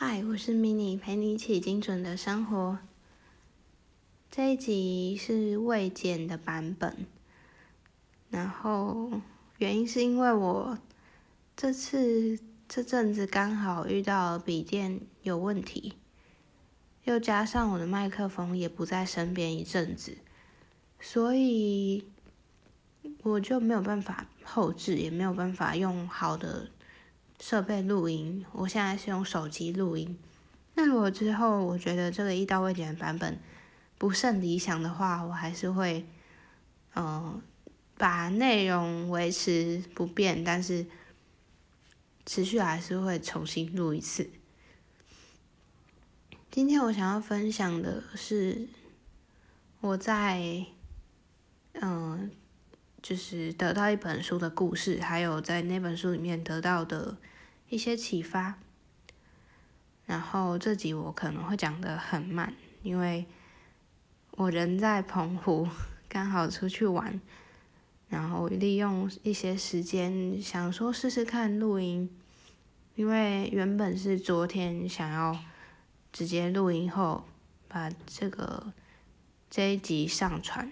嗨，我是 mini，陪你一起精准的生活。这一集是未剪的版本，然后原因是因为我这次这阵子刚好遇到笔电有问题，又加上我的麦克风也不在身边一阵子，所以我就没有办法后置，也没有办法用好的。设备录音，我现在是用手机录音。那如果之后我觉得这个一刀未剪的版本不甚理想的话，我还是会，嗯，把内容维持不变，但是持续还是会重新录一次。今天我想要分享的是我在，嗯。就是得到一本书的故事，还有在那本书里面得到的一些启发。然后这集我可能会讲的很慢，因为我人在澎湖，刚好出去玩，然后利用一些时间想说试试看录音，因为原本是昨天想要直接录音后把这个这一集上传。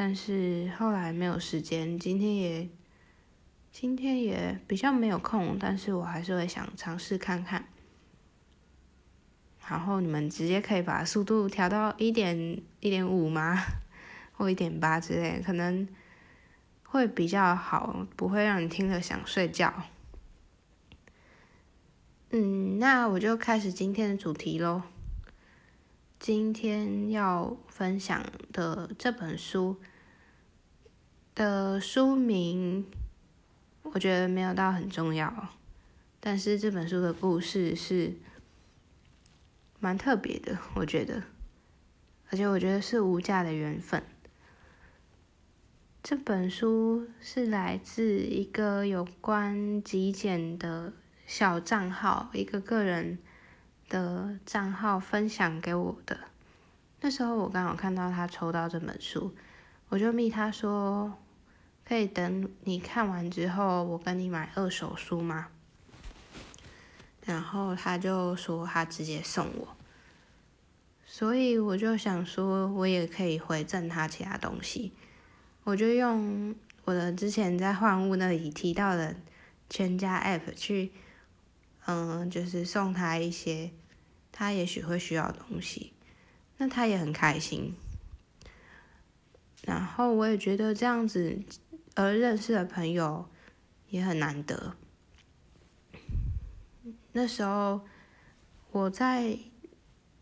但是后来没有时间，今天也今天也比较没有空，但是我还是会想尝试看看。然后你们直接可以把速度调到一点一点五吗？或一点八之类，可能会比较好，不会让你听了想睡觉。嗯，那我就开始今天的主题喽。今天要分享的这本书的书名，我觉得没有到很重要，但是这本书的故事是蛮特别的，我觉得，而且我觉得是无价的缘分。这本书是来自一个有关极简的小账号，一个个人。的账号分享给我的，那时候我刚好看到他抽到这本书，我就密他说，可以等你看完之后，我跟你买二手书吗？然后他就说他直接送我，所以我就想说，我也可以回赠他其他东西，我就用我的之前在换物那里提到的全家 App 去。嗯，就是送他一些他也许会需要的东西，那他也很开心。然后我也觉得这样子而认识的朋友也很难得。那时候我在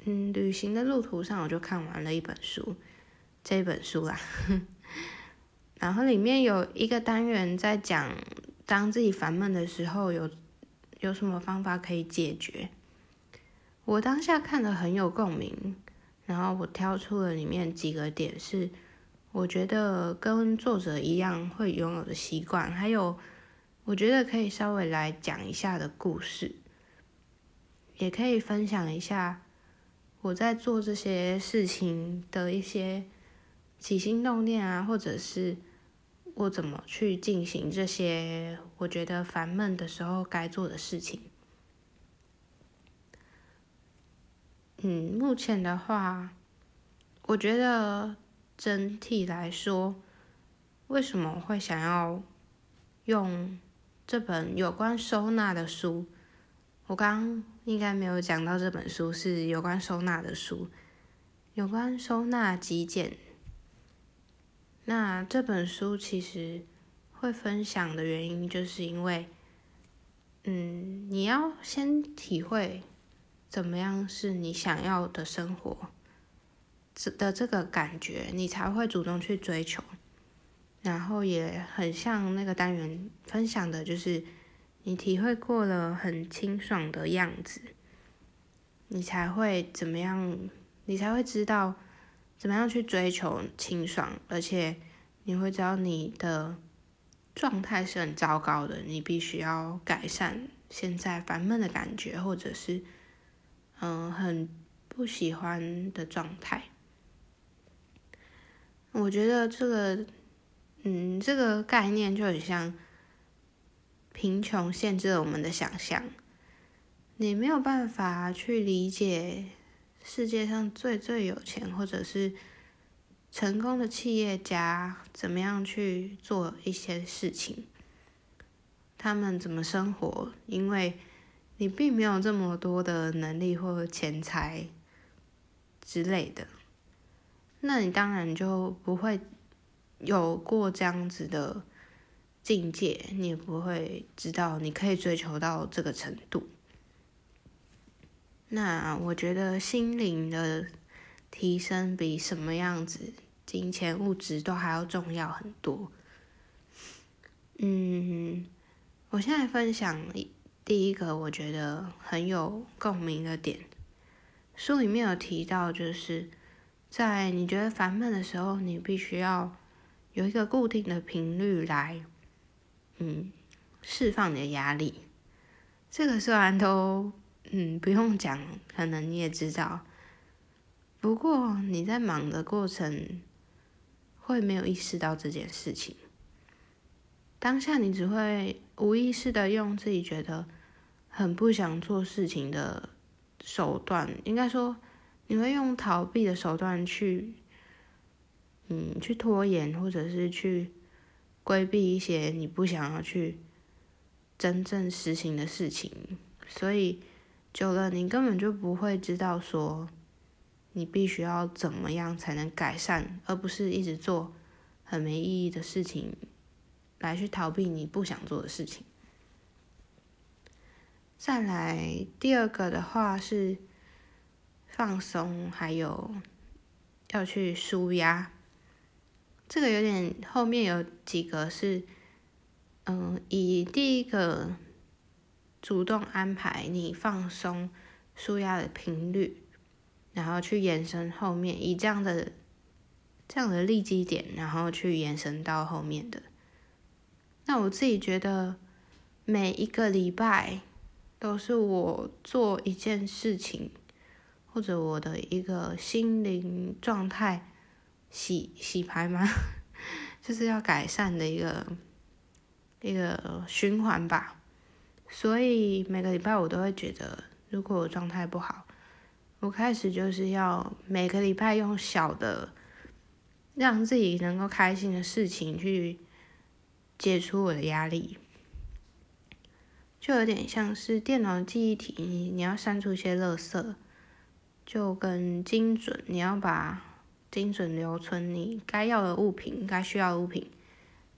嗯旅行的路途上，我就看完了一本书，这本书啦。然后里面有一个单元在讲，当自己烦闷的时候有。有什么方法可以解决？我当下看的很有共鸣，然后我挑出了里面几个点是我觉得跟作者一样会拥有的习惯，还有我觉得可以稍微来讲一下的故事，也可以分享一下我在做这些事情的一些起心动念啊，或者是。我怎么去进行这些我觉得烦闷的时候该做的事情？嗯，目前的话，我觉得整体来说，为什么会想要用这本有关收纳的书？我刚应该没有讲到这本书是有关收纳的书，有关收纳极简。那这本书其实会分享的原因，就是因为，嗯，你要先体会怎么样是你想要的生活，这的这个感觉，你才会主动去追求。然后也很像那个单元分享的，就是你体会过了很清爽的样子，你才会怎么样，你才会知道。怎么样去追求清爽？而且你会知道你的状态是很糟糕的，你必须要改善现在烦闷的感觉，或者是嗯很不喜欢的状态。我觉得这个嗯这个概念就很像贫穷限制了我们的想象。你没有办法去理解世界上最最有钱或者是成功的企业家怎么样去做一些事情，他们怎么生活，因为你并没有这么多的能力或钱财之类的，那你当然就不会有过这样子的。境界，你也不会知道你可以追求到这个程度。那我觉得心灵的提升比什么样子金钱物质都还要重要很多。嗯，我现在分享第一个我觉得很有共鸣的点，书里面有提到，就是在你觉得烦闷的时候，你必须要有一个固定的频率来。嗯，释放你的压力，这个虽然都嗯不用讲，可能你也知道。不过你在忙的过程会没有意识到这件事情，当下你只会无意识的用自己觉得很不想做事情的手段，应该说你会用逃避的手段去嗯去拖延，或者是去。规避一些你不想要去真正实行的事情，所以久了你根本就不会知道说你必须要怎么样才能改善，而不是一直做很没意义的事情来去逃避你不想做的事情。再来第二个的话是放松，还有要去舒压。这个有点后面有几个是，嗯，以第一个主动安排你放松、舒压的频率，然后去延伸后面以这样的这样的立基点，然后去延伸到后面的。那我自己觉得每一个礼拜都是我做一件事情，或者我的一个心灵状态。洗洗牌吗？就是要改善的一个一个循环吧。所以每个礼拜我都会觉得，如果我状态不好，我开始就是要每个礼拜用小的让自己能够开心的事情去解除我的压力，就有点像是电脑记忆体，你要删除一些垃圾，就跟精准，你要把。精准留存你该要的物品、该需要的物品，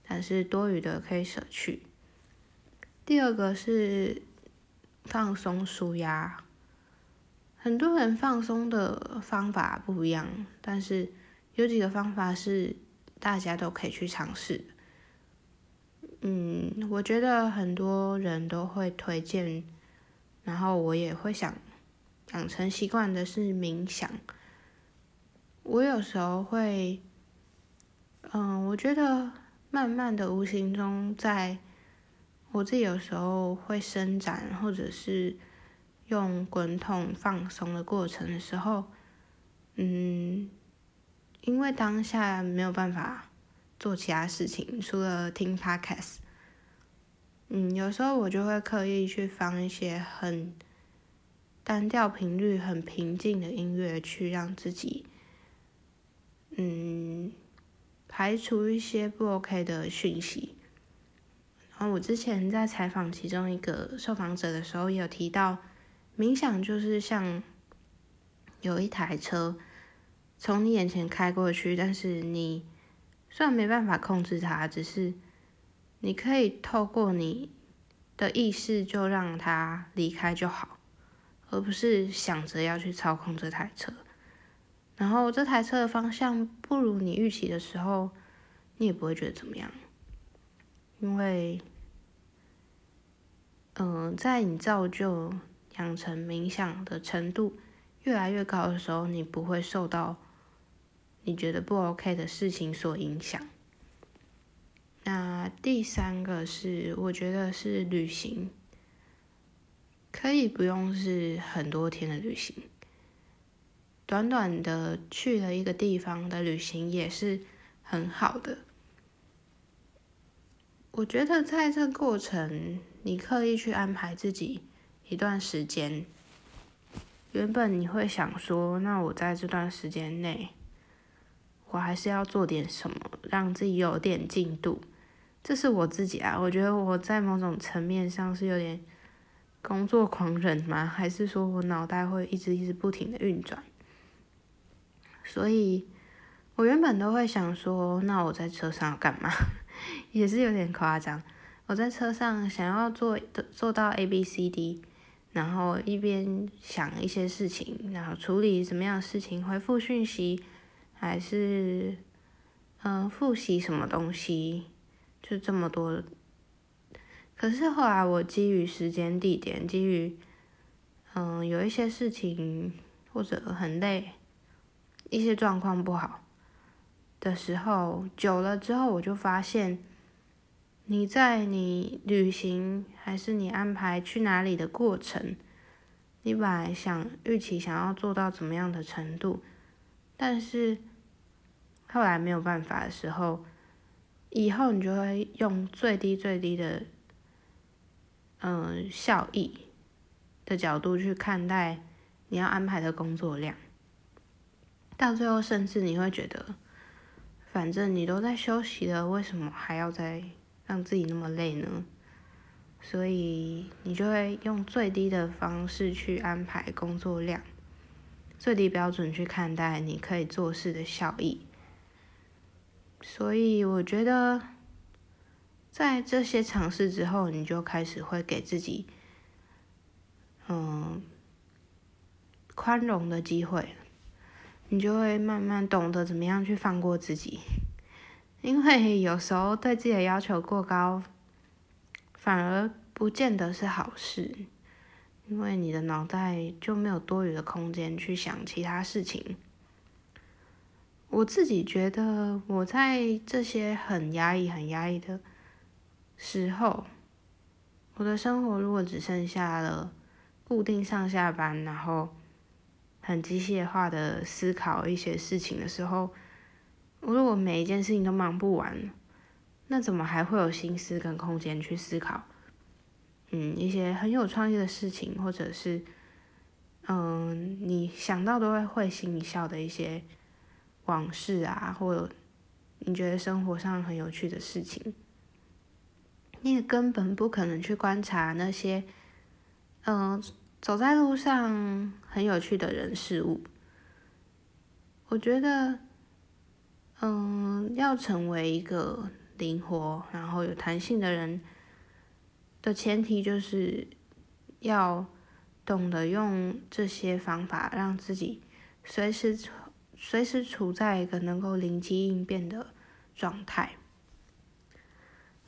但是多余的可以舍去。第二个是放松舒压，很多人放松的方法不一样，但是有几个方法是大家都可以去尝试。嗯，我觉得很多人都会推荐，然后我也会想养成习惯的是冥想。我有时候会，嗯，我觉得慢慢的、无形中，在我自己有时候会伸展，或者是用滚筒放松的过程的时候，嗯，因为当下没有办法做其他事情，除了听 podcast，嗯，有时候我就会刻意去放一些很单调频率、很平静的音乐，去让自己。嗯，排除一些不 OK 的讯息。然后我之前在采访其中一个受访者的时候，也有提到，冥想就是像有一台车从你眼前开过去，但是你虽然没办法控制它，只是你可以透过你的意识就让它离开就好，而不是想着要去操控这台车。然后这台车的方向不如你预期的时候，你也不会觉得怎么样，因为，嗯，在你造就养成冥想的程度越来越高的时候，你不会受到你觉得不 OK 的事情所影响。那第三个是，我觉得是旅行，可以不用是很多天的旅行。短短的去了一个地方的旅行也是很好的。我觉得在这过程，你刻意去安排自己一段时间，原本你会想说，那我在这段时间内，我还是要做点什么，让自己有点进度。这是我自己啊，我觉得我在某种层面上是有点工作狂人吗？还是说我脑袋会一直一直不停的运转？所以，我原本都会想说，那我在车上要干嘛？也是有点夸张。我在车上想要做做到 A B C D，然后一边想一些事情，然后处理什么样的事情，回复讯息，还是嗯复习什么东西，就这么多。可是后来我基于时间地点，基于嗯有一些事情或者很累。一些状况不好的时候，久了之后，我就发现，你在你旅行还是你安排去哪里的过程，你本来想预期想要做到怎么样的程度，但是后来没有办法的时候，以后你就会用最低最低的，嗯，效益的角度去看待你要安排的工作量。到最后，甚至你会觉得，反正你都在休息了，为什么还要再让自己那么累呢？所以你就会用最低的方式去安排工作量，最低标准去看待你可以做事的效益。所以我觉得，在这些尝试之后，你就开始会给自己，嗯，宽容的机会。你就会慢慢懂得怎么样去放过自己，因为有时候对自己的要求过高，反而不见得是好事，因为你的脑袋就没有多余的空间去想其他事情。我自己觉得，我在这些很压抑、很压抑的时候，我的生活如果只剩下了固定上下班，然后。很机械化的思考一些事情的时候，我如果每一件事情都忙不完，那怎么还会有心思跟空间去思考？嗯，一些很有创意的事情，或者是嗯，你想到都会会心一笑的一些往事啊，或你觉得生活上很有趣的事情，你也根本不可能去观察那些嗯。走在路上很有趣的人事物，我觉得，嗯，要成为一个灵活然后有弹性的人的前提，就是要懂得用这些方法，让自己随时随时处在一个能够灵机应变的状态。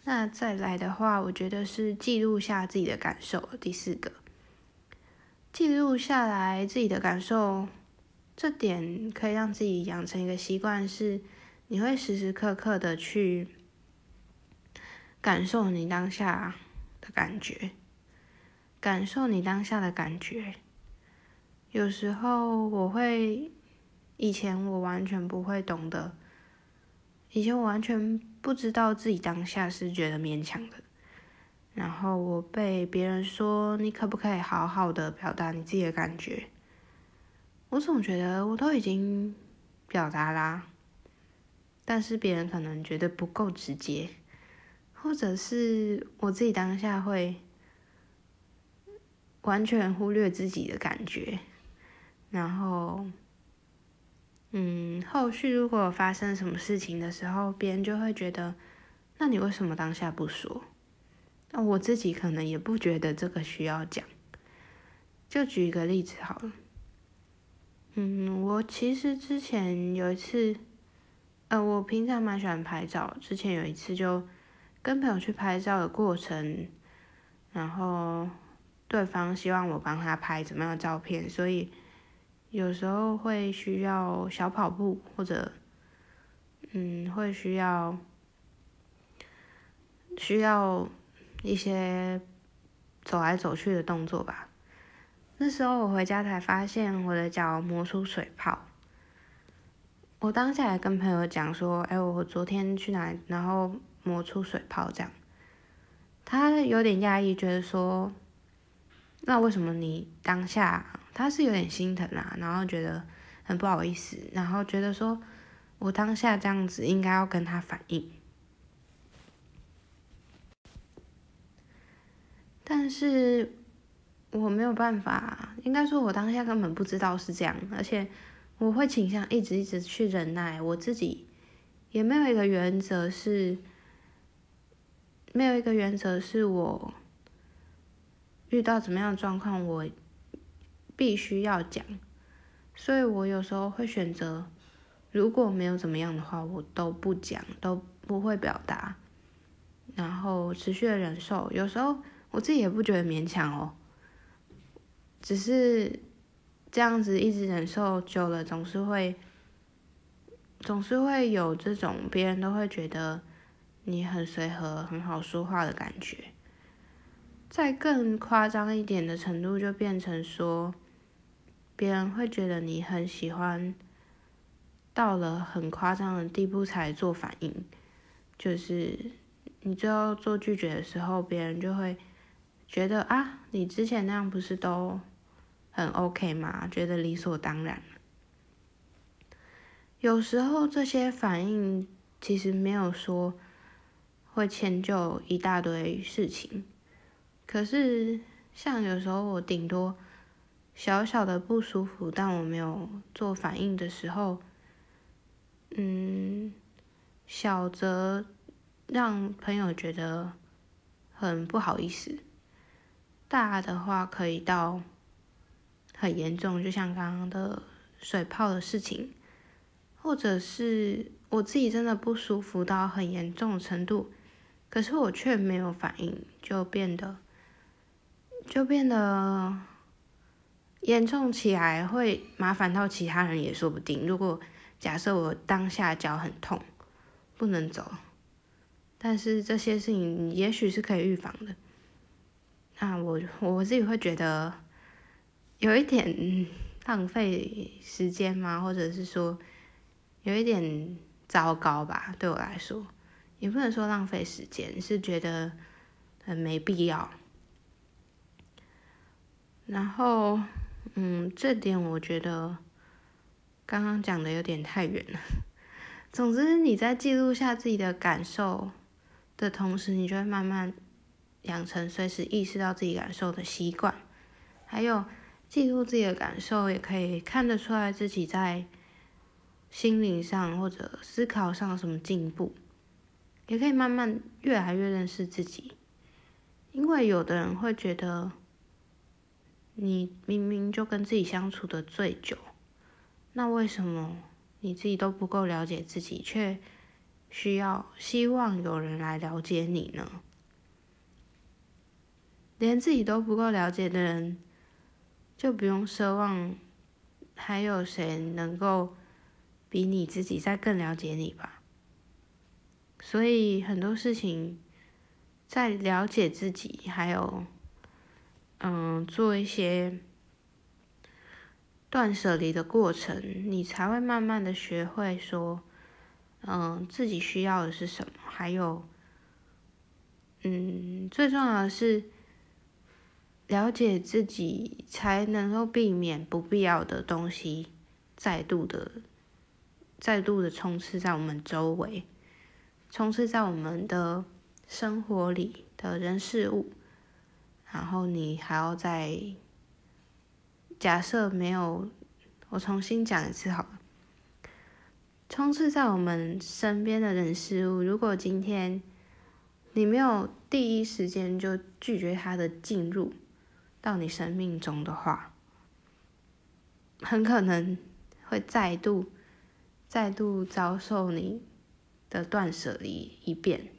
那再来的话，我觉得是记录下自己的感受，第四个。记录下来自己的感受，这点可以让自己养成一个习惯，是你会时时刻刻的去感受你当下的感觉，感受你当下的感觉。有时候我会，以前我完全不会懂得，以前我完全不知道自己当下是觉得勉强的。然后我被别人说，你可不可以好好的表达你自己的感觉？我总觉得我都已经表达啦，但是别人可能觉得不够直接，或者是我自己当下会完全忽略自己的感觉，然后，嗯，后续如果发生什么事情的时候，别人就会觉得，那你为什么当下不说？那我自己可能也不觉得这个需要讲，就举一个例子好了。嗯，我其实之前有一次，呃，我平常蛮喜欢拍照，之前有一次就跟朋友去拍照的过程，然后对方希望我帮他拍怎么样的照片，所以有时候会需要小跑步，或者嗯，会需要需要。一些走来走去的动作吧。那时候我回家才发现我的脚磨出水泡。我当下也跟朋友讲说：“哎，我昨天去哪，然后磨出水泡这样。”他有点讶异，觉得说：“那为什么你当下他是有点心疼啊，然后觉得很不好意思，然后觉得说我当下这样子应该要跟他反映，但是我没有办法，应该说我当下根本不知道是这样，而且我会倾向一直一直去忍耐，我自己也没有一个原则是，没有一个原则是我。遇到怎么样的状况，我必须要讲，所以我有时候会选择，如果没有怎么样的话，我都不讲，都不会表达，然后持续的忍受。有时候我自己也不觉得勉强哦，只是这样子一直忍受久了，总是会，总是会有这种别人都会觉得你很随和、很好说话的感觉。再更夸张一点的程度，就变成说，别人会觉得你很喜欢，到了很夸张的地步才做反应，就是你最后做拒绝的时候，别人就会觉得啊，你之前那样不是都很 OK 吗？觉得理所当然。有时候这些反应其实没有说会迁就一大堆事情。可是，像有时候我顶多小小的不舒服，但我没有做反应的时候，嗯，小则让朋友觉得很不好意思，大的话可以到很严重，就像刚刚的水泡的事情，或者是我自己真的不舒服到很严重的程度，可是我却没有反应，就变得。就变得严重起来，会麻烦到其他人也说不定。如果假设我当下脚很痛，不能走，但是这些事情也许是可以预防的，那我我自己会觉得有一点浪费时间吗？或者是说有一点糟糕吧？对我来说，也不能说浪费时间，是觉得很没必要。然后，嗯，这点我觉得刚刚讲的有点太远了。总之，你在记录下自己的感受的同时，你就会慢慢养成随时意识到自己感受的习惯。还有，记录自己的感受，也可以看得出来自己在心灵上或者思考上什么进步，也可以慢慢越来越认识自己。因为有的人会觉得。你明明就跟自己相处的最久，那为什么你自己都不够了解自己，却需要希望有人来了解你呢？连自己都不够了解的人，就不用奢望还有谁能够比你自己再更了解你吧。所以很多事情，在了解自己还有。嗯，做一些断舍离的过程，你才会慢慢的学会说，嗯，自己需要的是什么，还有，嗯，最重要的是了解自己，才能够避免不必要的东西再度的、再度的充斥在我们周围，充斥在我们的生活里的人事物。然后你还要再假设没有，我重新讲一次好了。充斥在我们身边的人事物，如果今天你没有第一时间就拒绝他的进入到你生命中的话，很可能会再度、再度遭受你的断舍离一遍。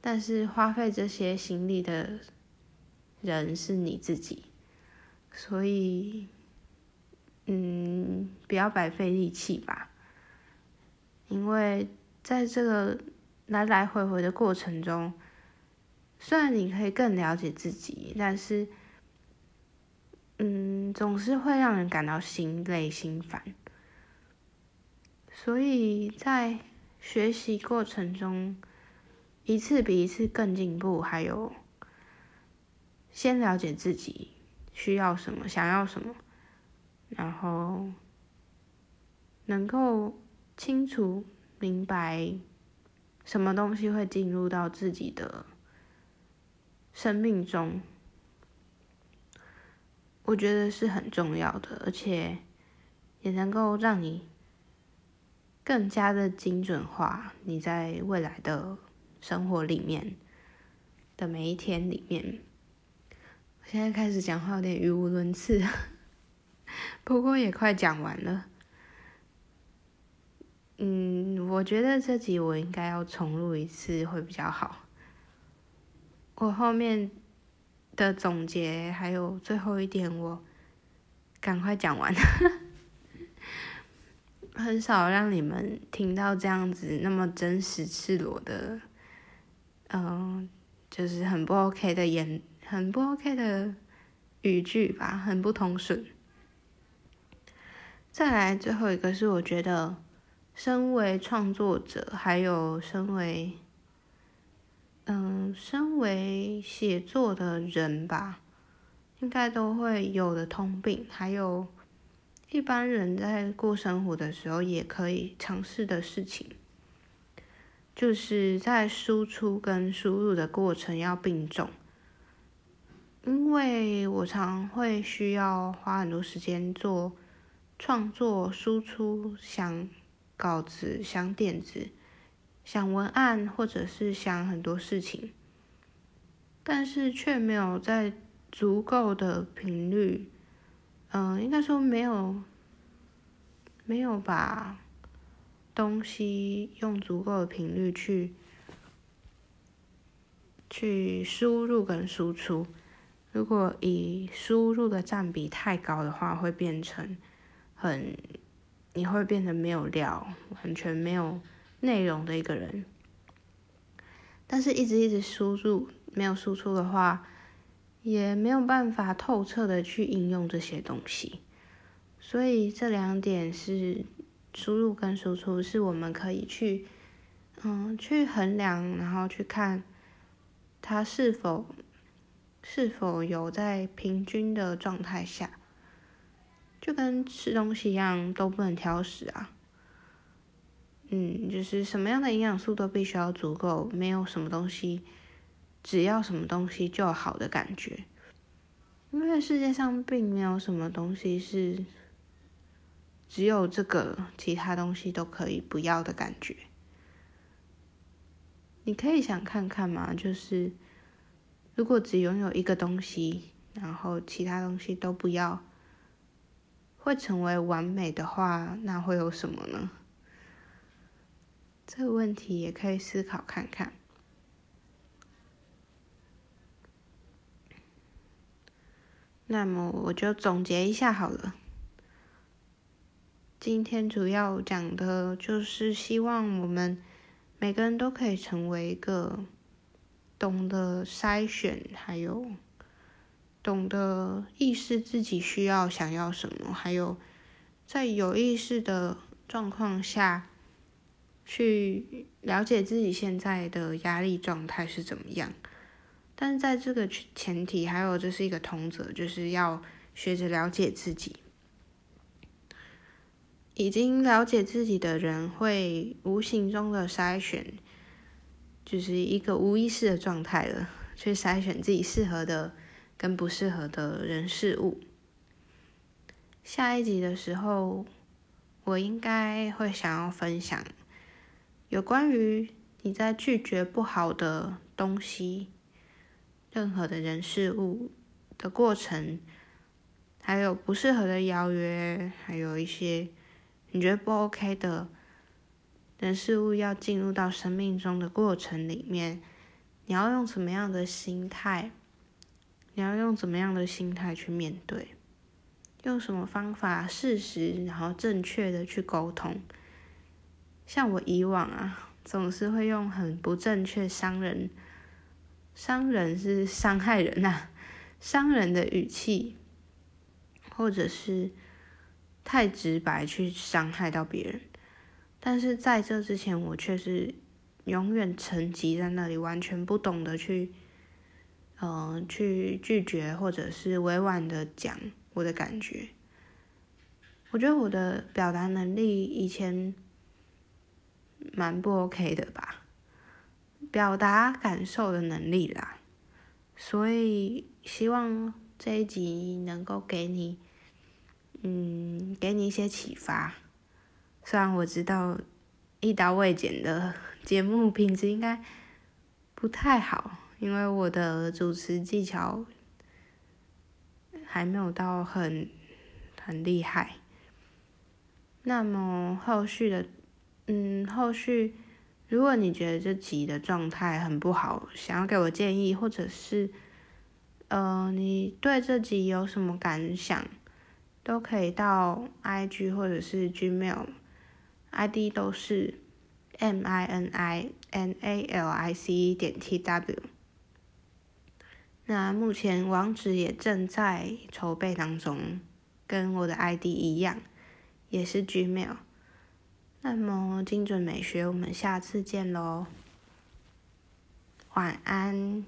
但是花费这些心力的。人是你自己，所以，嗯，不要白费力气吧。因为在这个来来回回的过程中，虽然你可以更了解自己，但是，嗯，总是会让人感到心累心烦。所以在学习过程中，一次比一次更进步，还有。先了解自己，需要什么，想要什么，然后能够清楚明白什么东西会进入到自己的生命中，我觉得是很重要的，而且也能够让你更加的精准化你在未来的生活里面的每一天里面。现在开始讲话有点语无伦次，不过也快讲完了。嗯，我觉得这集我应该要重录一次会比较好。我后面的总结还有最后一点，我赶快讲完。很少让你们听到这样子那么真实赤裸的，嗯，就是很不 OK 的言。很不 OK 的语句吧，很不通顺。再来最后一个是，我觉得身为创作者，还有身为嗯，身为写作的人吧，应该都会有的通病，还有一般人在过生活的时候也可以尝试的事情，就是在输出跟输入的过程要并重。因为我常会需要花很多时间做创作、输出，想稿子、想点子、想文案，或者是想很多事情，但是却没有在足够的频率，嗯，应该说没有，没有把东西用足够的频率去去输入跟输出。如果以输入的占比太高的话，会变成很，你会变成没有料、完全没有内容的一个人。但是，一直一直输入没有输出的话，也没有办法透彻的去应用这些东西。所以，这两点是输入跟输出，是我们可以去，嗯，去衡量，然后去看它是否。是否有在平均的状态下，就跟吃东西一样，都不能挑食啊。嗯，就是什么样的营养素都必须要足够，没有什么东西，只要什么东西就好的感觉。因为世界上并没有什么东西是只有这个，其他东西都可以不要的感觉。你可以想看看嘛，就是。如果只拥有一个东西，然后其他东西都不要，会成为完美的话，那会有什么呢？这个问题也可以思考看看。那么我就总结一下好了。今天主要讲的就是希望我们每个人都可以成为一个。懂得筛选，还有懂得意识自己需要、想要什么，还有在有意识的状况下去了解自己现在的压力状态是怎么样。但是在这个前提，还有这是一个通则，就是要学着了解自己。已经了解自己的人，会无形中的筛选。就是一个无意识的状态了，去筛选自己适合的跟不适合的人事物。下一集的时候，我应该会想要分享有关于你在拒绝不好的东西、任何的人事物的过程，还有不适合的邀约，还有一些你觉得不 OK 的。人事物要进入到生命中的过程里面，你要用什么样的心态？你要用怎么样的心态去面对？用什么方法适时然后正确的去沟通？像我以往啊，总是会用很不正确、伤人、伤人是伤害人呐，伤人的语气，或者是太直白去伤害到别人。但是在这之前，我却是永远沉寂在那里，完全不懂得去，嗯，去拒绝或者是委婉的讲我的感觉。我觉得我的表达能力以前蛮不 OK 的吧，表达感受的能力啦。所以希望这一集能够给你，嗯，给你一些启发。虽然我知道一刀未剪的节目品质应该不太好。因为我的主持技巧还没有到很很厉害，那么后续的，嗯，后续如果你觉得这集的状态很不好，想要给我建议，或者是，呃，你对这集有什么感想，都可以到 IG 或者是 gmail I D 都是 M I N I N A L I C 点 T W。那目前网址也正在筹备当中，跟我的 ID 一样，也是 Gmail。那么精准美学，我们下次见喽，晚安。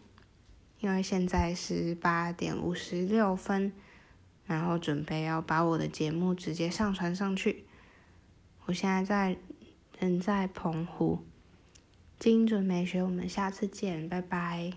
因为现在是八点五十六分，然后准备要把我的节目直接上传上去。我现在在人在澎湖，精准美学，我们下次见，拜拜。